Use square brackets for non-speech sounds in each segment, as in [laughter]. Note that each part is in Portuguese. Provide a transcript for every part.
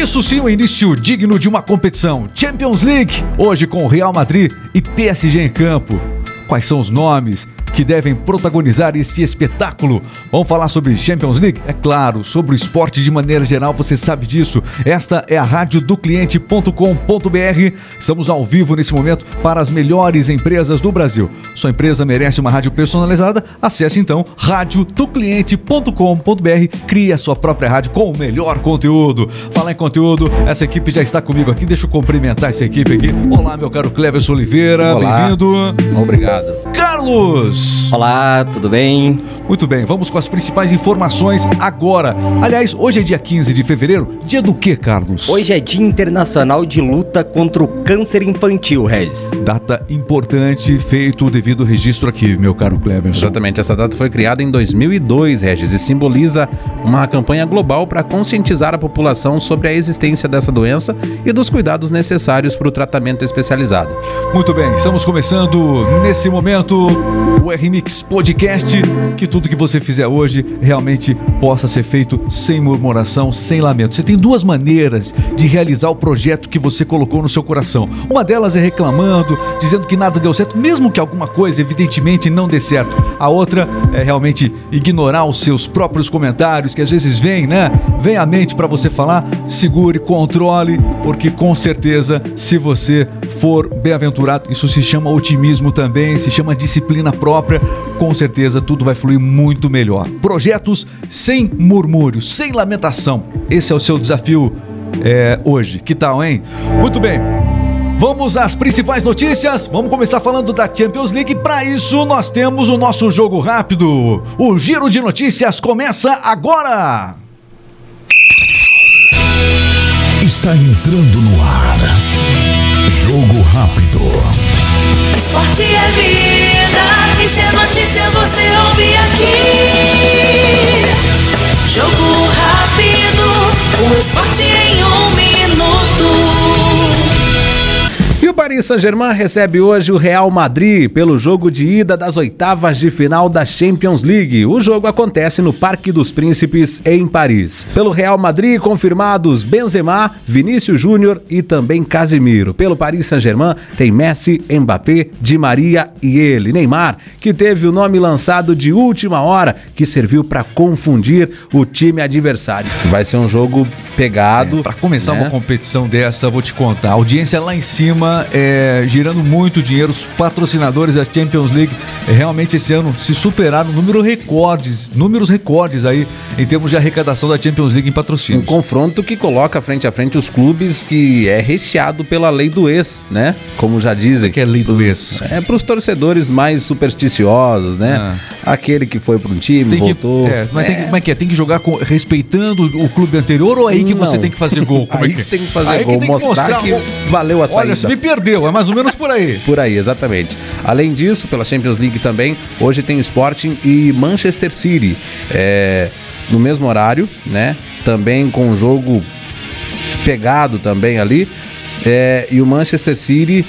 Isso sim, o início digno de uma competição. Champions League, hoje com Real Madrid e PSG em campo. Quais são os nomes? Que devem protagonizar este espetáculo. Vamos falar sobre Champions League? É claro, sobre o esporte de maneira geral, você sabe disso. Esta é a rádio do cliente.com.br. Estamos ao vivo nesse momento para as melhores empresas do Brasil. Sua empresa merece uma rádio personalizada? Acesse então radiodocliente.com.br. Crie a sua própria rádio com o melhor conteúdo. Falar em conteúdo, essa equipe já está comigo aqui. Deixa eu cumprimentar essa equipe aqui. Olá, meu caro Cleverson Oliveira. Bem-vindo. Obrigado. Carlos Olá, tudo bem? Muito bem, vamos com as principais informações agora. Aliás, hoje é dia 15 de fevereiro. Dia do que, Carlos? Hoje é Dia Internacional de Luta contra o Câncer Infantil, Regis. Data importante, feito o devido registro aqui, meu caro Cleverson. Exatamente, essa data foi criada em 2002, Regis, e simboliza uma campanha global para conscientizar a população sobre a existência dessa doença e dos cuidados necessários para o tratamento especializado. Muito bem, estamos começando nesse momento o RMix Podcast. Que tudo que você fizer hoje realmente possa ser feito sem murmuração, sem lamento. Você tem duas maneiras de realizar o projeto que você colocou no seu coração. Uma delas é reclamando, dizendo que nada deu certo, mesmo que alguma coisa evidentemente não dê certo. A outra é realmente ignorar os seus próprios comentários que às vezes vêm, né? Vem à mente para você falar. Segure, controle, porque com certeza, se você for bem-aventurado, isso se chama otimismo também, se chama disciplina própria própria, com certeza tudo vai fluir muito melhor. Projetos sem murmúrios, sem lamentação. Esse é o seu desafio é, hoje. Que tal, hein? Muito bem. Vamos às principais notícias. Vamos começar falando da Champions League. Para isso, nós temos o nosso jogo rápido. O giro de notícias começa agora. Está entrando no ar. Jogo rápido. Esporte é vida, é notícia você ouve aqui. Jogo rápido, o esporte em um minuto. Paris Saint-Germain recebe hoje o Real Madrid pelo jogo de ida das oitavas de final da Champions League. O jogo acontece no Parque dos Príncipes, em Paris. Pelo Real Madrid, confirmados Benzema, Vinícius Júnior e também Casemiro. Pelo Paris Saint-Germain, tem Messi, Mbappé, Di Maria e ele, Neymar, que teve o nome lançado de última hora, que serviu para confundir o time adversário. Vai ser um jogo pegado. É, para começar né? uma competição dessa, vou te contar. A audiência lá em cima é, girando muito dinheiro. Os patrocinadores da Champions League é, realmente esse ano se superaram número recordes, números recordes aí em termos de arrecadação da Champions League em patrocínio. Um confronto que coloca frente a frente os clubes que é recheado pela lei do ex, né? Como já dizem. O que é lei do ex? É para os torcedores mais supersticiosos, né? Ah. Aquele que foi para um time, tem voltou. Que, é, mas é. Tem, como é que é? Tem que jogar com, respeitando o clube anterior ou é aí que Não. você tem que fazer gol? Como aí é que, você tem que fazer aí gol, que mostrar, mostrar, que valeu a saída. Olha, me perdeu, é mais ou menos por aí. [laughs] por aí, exatamente. Além disso, pela Champions League também, hoje tem Sporting e Manchester City. É, no mesmo horário, né? Também com um jogo pegado também ali. É, e o Manchester City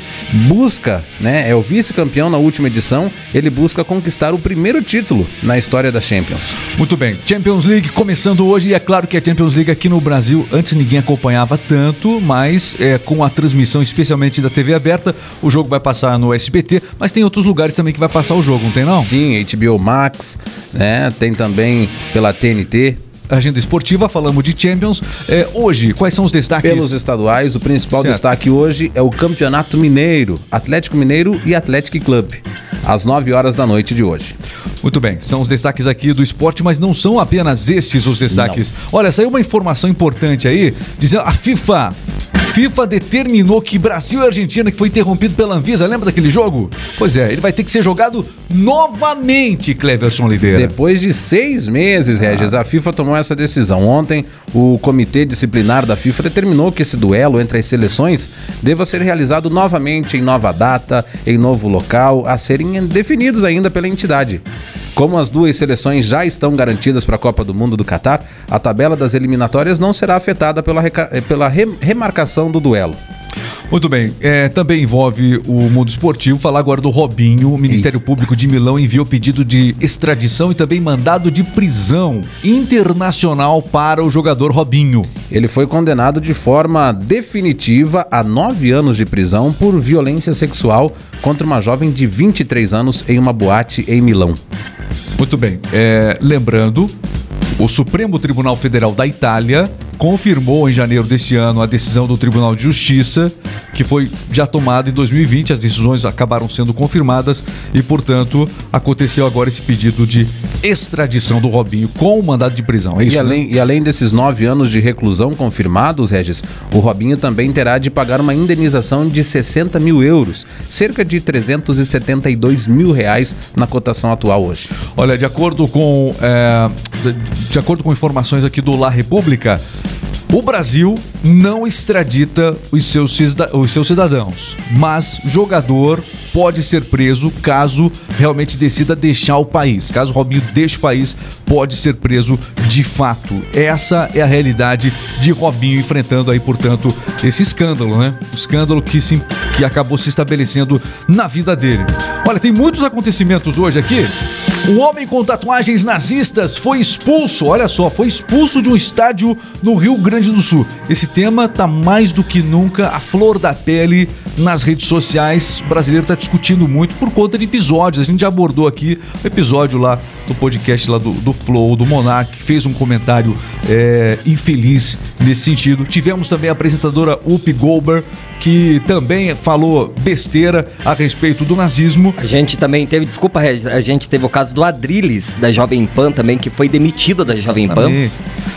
busca, né? É o vice-campeão na última edição. Ele busca conquistar o primeiro título na história da Champions. Muito bem. Champions League começando hoje. E é claro que a Champions League aqui no Brasil, antes ninguém acompanhava tanto, mas é, com a transmissão, especialmente da TV aberta, o jogo vai passar no SBT, mas tem outros lugares também que vai passar o jogo, não tem não? Sim, HBO Max, né? Tem também pela TNT agenda esportiva, falamos de Champions. É, hoje, quais são os destaques? Pelos estaduais, o principal certo. destaque hoje é o Campeonato Mineiro, Atlético Mineiro e Atlético Club, às 9 horas da noite de hoje. Muito bem, são os destaques aqui do esporte, mas não são apenas estes os destaques. Não. Olha, saiu uma informação importante aí, dizendo a FIFA FIFA determinou que Brasil e Argentina, que foi interrompido pela Anvisa, lembra daquele jogo? Pois é, ele vai ter que ser jogado novamente, Cleverson Oliveira. Depois de seis meses, Regis, a FIFA tomou essa decisão. Ontem, o Comitê Disciplinar da FIFA determinou que esse duelo entre as seleções deva ser realizado novamente em nova data, em novo local, a serem definidos ainda pela entidade. Como as duas seleções já estão garantidas para a Copa do Mundo do Catar, a tabela das eliminatórias não será afetada pela, pela remarcação do duelo. Muito bem, é, também envolve o mundo esportivo. Falar agora do Robinho. O Ministério Público de Milão enviou pedido de extradição e também mandado de prisão internacional para o jogador Robinho. Ele foi condenado de forma definitiva a nove anos de prisão por violência sexual contra uma jovem de 23 anos em uma boate em Milão. Muito bem, é, lembrando, o Supremo Tribunal Federal da Itália confirmou em janeiro deste ano a decisão do Tribunal de Justiça, que foi já tomada em 2020. As decisões acabaram sendo confirmadas e, portanto, aconteceu agora esse pedido de extradição do Robinho com o mandado de prisão. É isso? E além, e além desses nove anos de reclusão confirmados, Regis, o Robinho também terá de pagar uma indenização de 60 mil euros, cerca de 372 mil reais na cotação atual hoje. Olha, de acordo com é, de, de acordo com informações aqui do La República, o Brasil não extradita os seus, os seus cidadãos, mas jogador pode ser preso caso realmente decida deixar o país. Caso Robinho deixe o país, pode ser preso de fato. Essa é a realidade de Robinho enfrentando aí, portanto, esse escândalo, né? O escândalo que, se, que acabou se estabelecendo na vida dele. Olha, tem muitos acontecimentos hoje aqui. Um homem com tatuagens nazistas foi expulso, olha só, foi expulso de um estádio no Rio Grande do Sul. Esse tema tá mais do que nunca a flor da pele nas redes sociais. O brasileiro tá discutindo muito por conta de episódios. A gente já abordou aqui o episódio lá do podcast lá do, do Flow, do Monark, que fez um comentário é, infeliz nesse sentido. Tivemos também a apresentadora Whoopi Goldberg, que também falou besteira a respeito do nazismo. A gente também teve, desculpa, a gente teve o caso do Adrilles, da Jovem Pan também, que foi demitido da Jovem Pan. Também.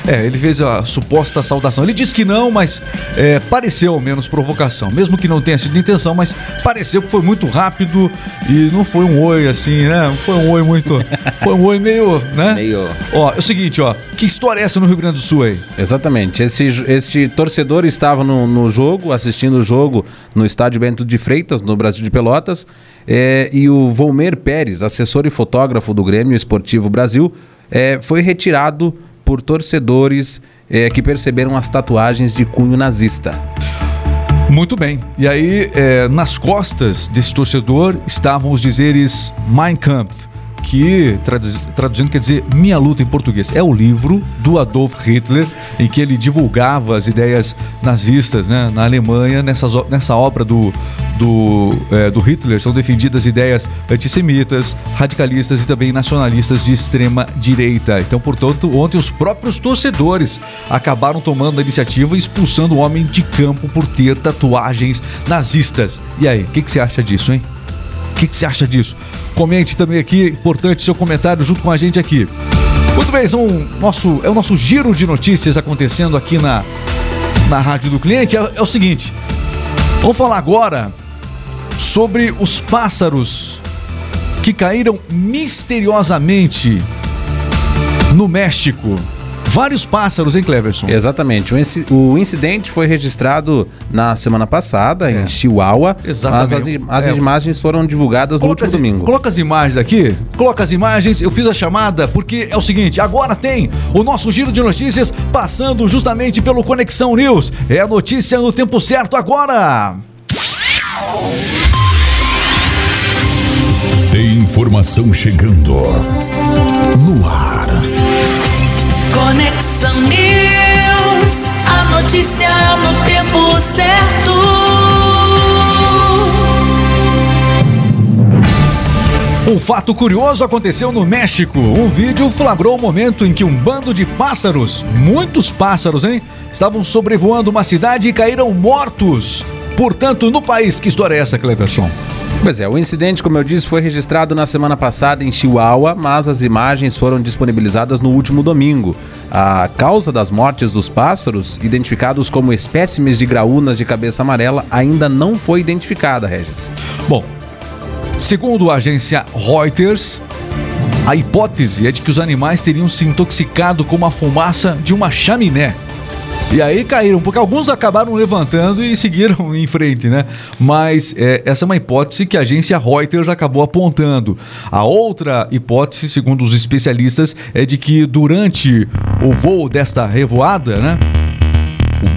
É, ele fez a suposta saudação. Ele disse que não, mas é, pareceu ao menos provocação. Mesmo que não tenha sido intenção, mas pareceu que foi muito rápido e não foi um oi assim, né? Não foi um oi muito. [laughs] Foi um oi meio, né? Meio- Ó, é o seguinte, ó. Que história é essa no Rio Grande do Sul aí? Exatamente. Esse, este torcedor estava no, no jogo, assistindo o jogo no estádio Bento de Freitas, no Brasil de Pelotas, é, e o Volmer Pérez, assessor e fotógrafo do Grêmio Esportivo Brasil, é, foi retirado por torcedores é, que perceberam as tatuagens de cunho nazista. Muito bem. E aí, é, nas costas desse torcedor estavam os dizeres Mein Kampf, que traduz- traduzindo quer dizer Minha Luta em português. É o livro do Adolf Hitler, em que ele divulgava as ideias nazistas né, na Alemanha. Nessa obra do, do, é, do Hitler são defendidas ideias antissemitas, radicalistas e também nacionalistas de extrema direita. Então, portanto, ontem os próprios torcedores acabaram tomando a iniciativa e expulsando o homem de campo por ter tatuagens nazistas. E aí, o que, que você acha disso, hein? O que, que você acha disso? Comente também aqui, importante seu comentário junto com a gente aqui. Muito bem, são nosso, é o nosso giro de notícias acontecendo aqui na, na Rádio do Cliente. É, é o seguinte, vamos falar agora sobre os pássaros que caíram misteriosamente no México. Vários pássaros, hein, Cleverson? Exatamente. O, inci- o incidente foi registrado na semana passada, em Chihuahua, É. Exatamente. mas as, as É. imagens foram divulgadas no último as, domingo. Coloca as imagens aqui. Coloca as imagens. Eu fiz a chamada porque é o seguinte: agora tem o nosso giro de notícias passando justamente pelo Conexão News. É a notícia no tempo certo agora. Tem informação chegando. No ar. Conexão News, a notícia no tempo certo. Um fato curioso aconteceu no México. Um vídeo flagrou o momento em que um bando de pássaros, muitos pássaros, hein, estavam sobrevoando uma cidade e caíram mortos. Portanto, no país, que história é essa, Cleverson? Pois é, o incidente, como eu disse, foi registrado na semana passada em Chihuahua, mas as imagens foram disponibilizadas no último domingo. A causa das mortes dos pássaros, identificados como espécimes de graúnas de cabeça amarela, ainda não foi identificada, Regis. Bom, segundo a agência Reuters, a hipótese é de que os animais teriam se intoxicado com a fumaça de uma chaminé. E aí caíram, porque alguns acabaram levantando e seguiram [laughs] em frente, né? Mas é, essa é uma hipótese que a agência Reuters acabou apontando. A outra hipótese, segundo os especialistas, é de que durante o voo desta revoada, né?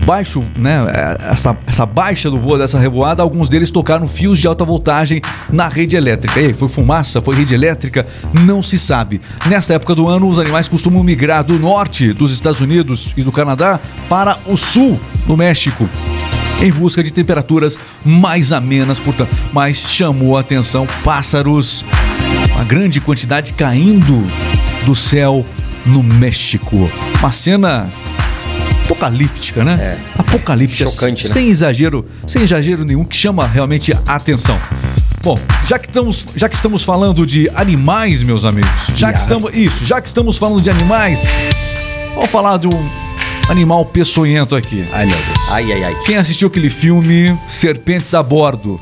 Baixo, né, essa, essa baixa do voo dessa revoada, alguns deles tocaram fios de alta voltagem na rede elétrica. E aí, foi fumaça, foi rede elétrica? Não se sabe. Nessa época do ano, os animais costumam migrar do norte dos Estados Unidos e do Canadá para o sul do México em busca de temperaturas mais amenas, portanto, mas chamou a atenção pássaros, uma grande quantidade caindo do céu no México. Uma cena apocalíptica, né? É. Apocalíptica, Chocante, né? sem exagero, sem exagero nenhum, que chama realmente a atenção. Bom, já que estamos, já que estamos falando de animais, meus amigos, já que estamos isso, já que estamos falando de animais, vamos falar de um animal peçonhento aqui. Ai, meu Deus. Ai, ai, ai. Quem assistiu aquele filme Serpentes a Bordo?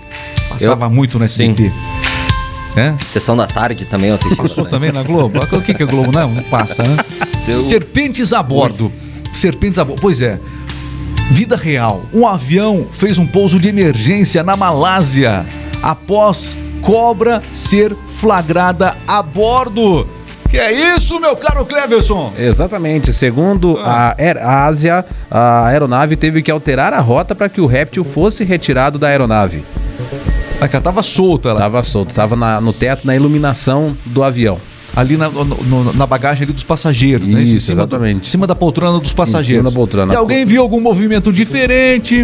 Passava Eu? muito no SBT. É? Sessão da tarde também eu assisti. Passou bastante. também na Globo? O que que é Globo? Não, não passa, né? [laughs] Seu- Serpentes a bordo. Serpentes a bordo. Pois é. Vida real. Um avião fez um pouso de emergência na Malásia após cobra ser flagrada a bordo. Que é isso, meu caro Cleverson? Exatamente. Segundo a Air Ásia, a aeronave teve que alterar a rota para que o réptil fosse retirado da aeronave. A cara tava solta lá. Tava solto, tava na- no teto, na iluminação do avião. Ali na, no- no- na bagagem ali dos passageiros, né? Isso, Em cima do- exatamente. em cima da poltrona dos passageiros. da poltrona. E alguém viu algum movimento diferente?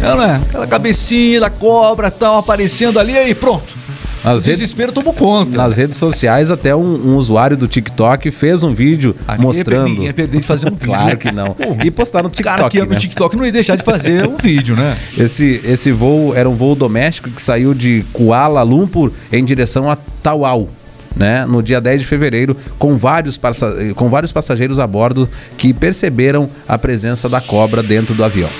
É, né? Aquela cabecinha da cobra tal aparecendo ali, aí pronto. O Nas redes, desespero tomou conta. nas redes sociais, até um, um usuário do TikTok fez um vídeo Ah, mostrando. Ia perder de fazer um [laughs] vídeo. Claro né? que não. E postar no O cara que TikTok. né? o TikTok não ia deixar de fazer um vídeo, né? [laughs] Esse, esse voo era um voo doméstico que saiu de Kuala Lumpur em direção a Tawau. Né, no dia 10 de fevereiro, com vários, com vários passageiros a bordo que perceberam a presença da cobra dentro do avião.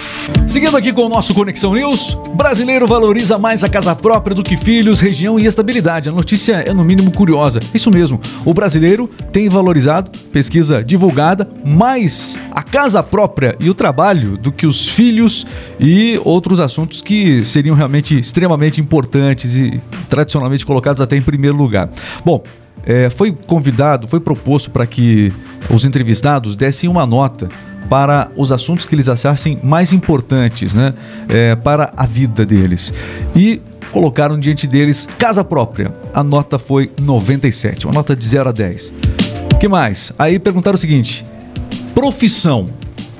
Seguindo aqui com o nosso Conexão News, brasileiro valoriza mais a casa própria do que filhos, região e estabilidade. A notícia é no mínimo curiosa. Isso mesmo, o brasileiro tem valorizado, pesquisa divulgada, mais a casa própria e o trabalho do que os filhos e outros assuntos que seriam realmente extremamente importantes e tradicionalmente colocados até em primeiro lugar. Bom, é, foi convidado, foi proposto para que os entrevistados dessem uma nota para os assuntos que eles achassem mais importantes, né, é, para a vida deles. E colocaram diante deles casa própria. A nota foi 97, uma nota de 0 a 10. que mais? Aí perguntaram o seguinte: profissão.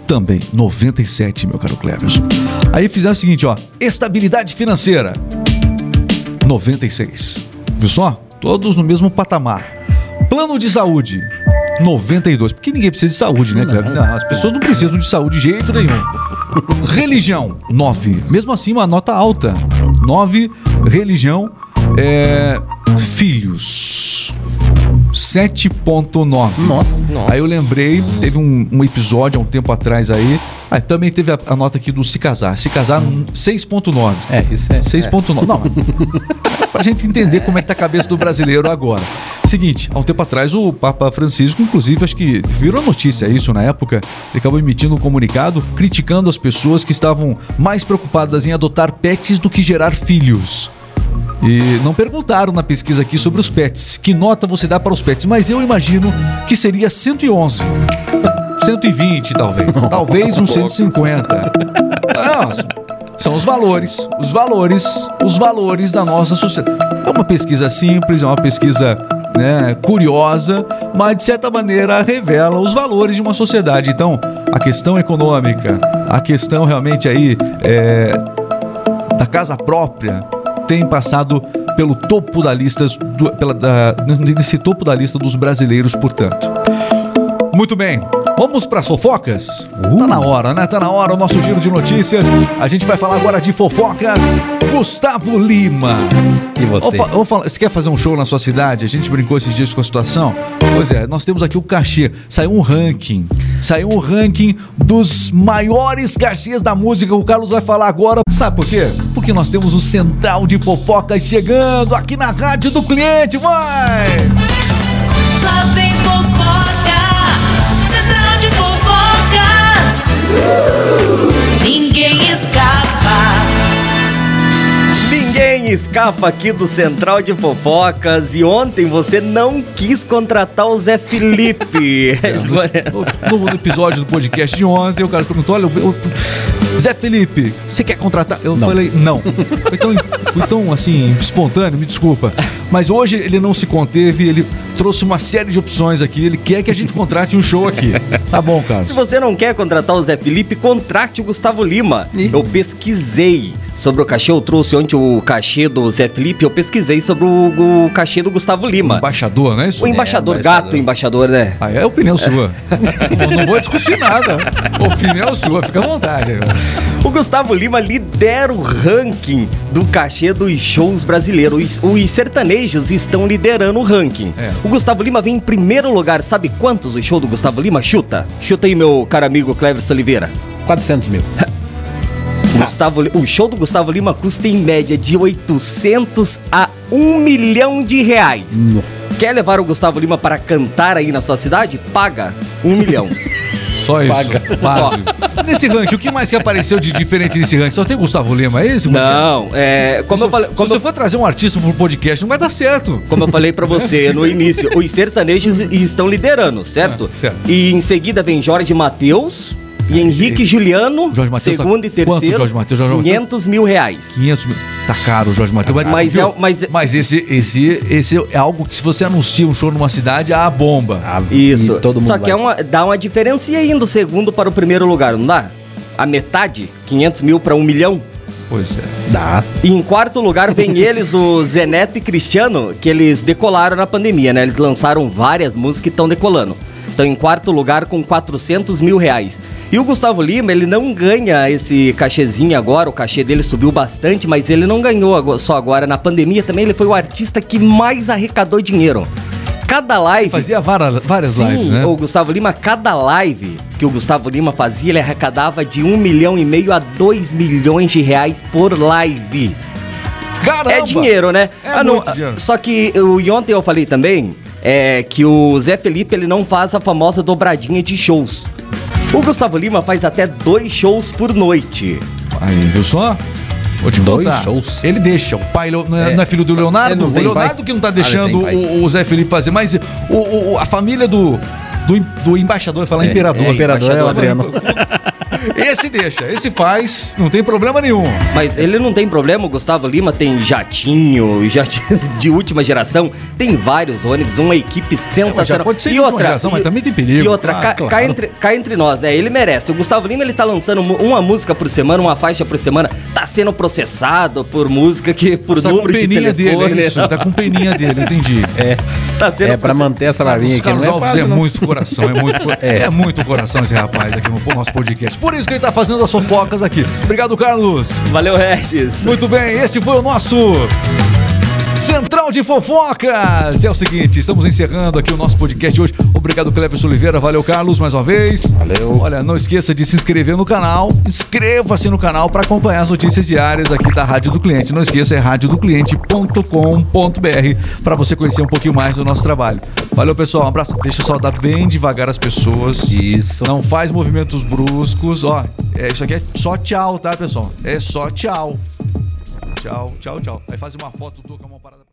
Também 97, meu caro Cleverson. Aí fizeram o seguinte, ó, estabilidade financeira. 96. Viu só? Todos no mesmo patamar. Plano de saúde. 92. Porque ninguém precisa de saúde, né, Cleber? Não, as pessoas não precisam de saúde de jeito nenhum. Religião. 9. Mesmo assim, uma nota alta. 9. Religião. É, filhos. 7.9. Nossa. Aí eu lembrei, teve um, um episódio há um tempo atrás aí. Ah, também teve a, a nota aqui do se casar. Se casar, 6.9. É, isso é. 6.9. Não, [laughs] pra gente entender como é que tá a cabeça do brasileiro agora. Seguinte, há um tempo atrás o Papa Francisco, inclusive, acho que virou notícia isso na época, ele acabou emitindo um comunicado criticando as pessoas que estavam mais preocupadas em adotar pets do que gerar filhos. E não perguntaram na pesquisa aqui sobre os pets. Que nota você dá para os pets? Mas eu imagino que seria 111. 120, talvez. [laughs] Talvez um 150. [laughs] Não, são os valores. Os valores. Os valores da nossa sociedade. É uma pesquisa simples, é uma pesquisa né, curiosa, mas de certa maneira revela os valores de uma sociedade. Então, a questão econômica, a questão realmente aí é, da casa própria tem passado pelo topo da lista do, pela, da, nesse topo da lista dos brasileiros, portanto. Muito bem. Vamos para as fofocas? Tá na hora, né? Tá na hora o nosso giro de notícias. A gente vai falar agora de fofocas. Gustavo Lima. E você? Você quer fazer um show na sua cidade? A gente brincou esses dias com a situação. Pois é, nós temos aqui o cachê. Saiu um ranking. Saiu um ranking dos maiores cachês da música. O Carlos vai falar agora. Sabe por quê? Porque nós temos o Central de Fofocas chegando aqui na Rádio do Cliente. Vai! Lá Ninguém escapa. Ninguém escapa aqui do Central de Fofocas e ontem você não quis contratar o Zé Felipe. [laughs] No, no episódio do podcast de ontem, o cara perguntou: olha, eu- eu- Zé Felipe, você quer contratar? Eu falei, não. [laughs] Foi tão, fui tão, assim, espontâneo, me desculpa. Mas hoje ele não se conteve, ele trouxe uma série de opções aqui. Ele quer que a gente contrate um show aqui. [laughs] Tá bom, Carlos. Se você não quer contratar o Zé Felipe, contrate o Gustavo Lima. Eu pesquisei sobre o cachê, eu trouxe ontem o cachê do Zé Felipe, eu pesquisei sobre o, o cachê do Gustavo Lima. Embaixador, não é isso? O embaixador, É, embaixador. gato embaixador, né? Ah, é opinião sua. [laughs] não, não vou discutir nada. Opinião sua, fica à vontade. O Gustavo Lima lidera o ranking do cachê dos shows brasileiros. Os, os sertanejos estão liderando o ranking. É. O Gustavo Lima vem em primeiro lugar. Sabe quantos o show do Gustavo Lima? Chuta. Chuta aí, meu caro amigo Cleverson Oliveira. 400 mil. [laughs] O, Gustavo o show do Gustavo Lima custa em média de 800 a 1 milhão de reais. Quer levar o Gustavo Lima para cantar aí na sua cidade? Paga 1 milhão. Só isso. Quase. Nesse ranking, o que mais que apareceu de diferente nesse ranking? Só tem Gustavo Lima, é isso? Não, é. Como eu falei. Se Como você eu, for trazer um artista pro podcast, não vai dar certo. como eu falei pra você no [laughs] início, os sertanejos estão liderando, certo? Ah, certo. E em seguida vem Jorge Matheus e Henrique Juliano, Jorge Mateus tá- segundo e quanto, terceiro, Jorge Mateus? Jorge Mateus? 500 mil reais. 500 mil. Tá caro o Jorge Matheus. Mas viu? é- mas- mas esse, esse, esse é algo que se você anuncia um show numa cidade, a bomba. Ah, Isso. e todo mundo Só que é uma, dá uma diferença aí do segundo para o primeiro lugar, não dá? A metade, 500 mil para 1 milhão. Pois é. Dá. E em quarto lugar vem [laughs] eles, o Zeneto e Cristiano, que eles decolaram na pandemia, né? Eles lançaram várias músicas que estão decolando. Então, em quarto lugar, com 400 mil reais. E o Gustavo Lima, ele não ganha esse cachezinho agora, o cachê dele subiu bastante, mas ele não ganhou só agora. Na pandemia também, ele foi o artista que mais arrecadou dinheiro. Cada live. Fazia várias, várias Sim, lives, né? o Gustavo Lima, cada live que o Gustavo Lima fazia, ele arrecadava de um milhão e meio a dois milhões de reais por live. Caramba! É dinheiro, né? É muito dinheiro. Só que eu, e ontem eu falei também é, que o Zé Felipe ele não faz a famosa dobradinha de shows. O Gustavo Lima faz até dois shows por noite. Aí, viu só? Vou te Dois contar. shows. Ele deixa. O pai não é, É, não é filho do só- Leonardo? ele não o tem Leonardo pai? que não tá Ah, ele deixando tem pai. o, o Zé Felipe fazer, mas o, o- a família do, do, do embaixador, falar É, imperador. é, imperador é o. Adriano. Esse deixa, esse faz, não tem problema nenhum. Mas ele não tem problema, o Gustavo Lima tem jatinho, [laughs] jatinho de última geração, tem vários ônibus, uma equipe sensacional. já pode ser de última geração, mas também tem perigo. E outra, Ah, cá, claro. cá entre, cá entre nós, é, ele merece. O Gustavo Lima, ele tá lançando uma música por semana, uma faixa por semana, tá sendo processado por música que, por tá com número de peninha telefone. dele, é isso. não. Tá com peninha dele, entendi. [laughs] É, Tá sendo é pra manter essa larvinha Os aqui. Não é Alves fácil, é não. muito coração, é muito, co- [laughs] é. muito coração esse rapaz aqui no nosso podcast. Por isso que ele tá fazendo as fofocas aqui. Obrigado, Carlos. Valeu, Regis. Muito bem, este foi o nosso Central de Fofocas. É o seguinte, estamos encerrando aqui o nosso podcast hoje. Obrigado, Cleverson Oliveira. Valeu, Carlos, mais uma vez. Valeu. Olha, não esqueça de se inscrever no canal. Inscreva-se no canal para acompanhar as notícias diárias aqui da Rádio do Cliente. Não esqueça, é radiodocliente.com.br para você conhecer um pouquinho mais do nosso trabalho. Valeu, pessoal. Um abraço. Deixa eu saudar bem devagar as pessoas. Isso. Não faz movimentos bruscos. Ó, é, isso aqui é só tchau, tá, pessoal? É só tchau tchau, tchau, tchau. Aí faz uma foto do Toca, uma parada.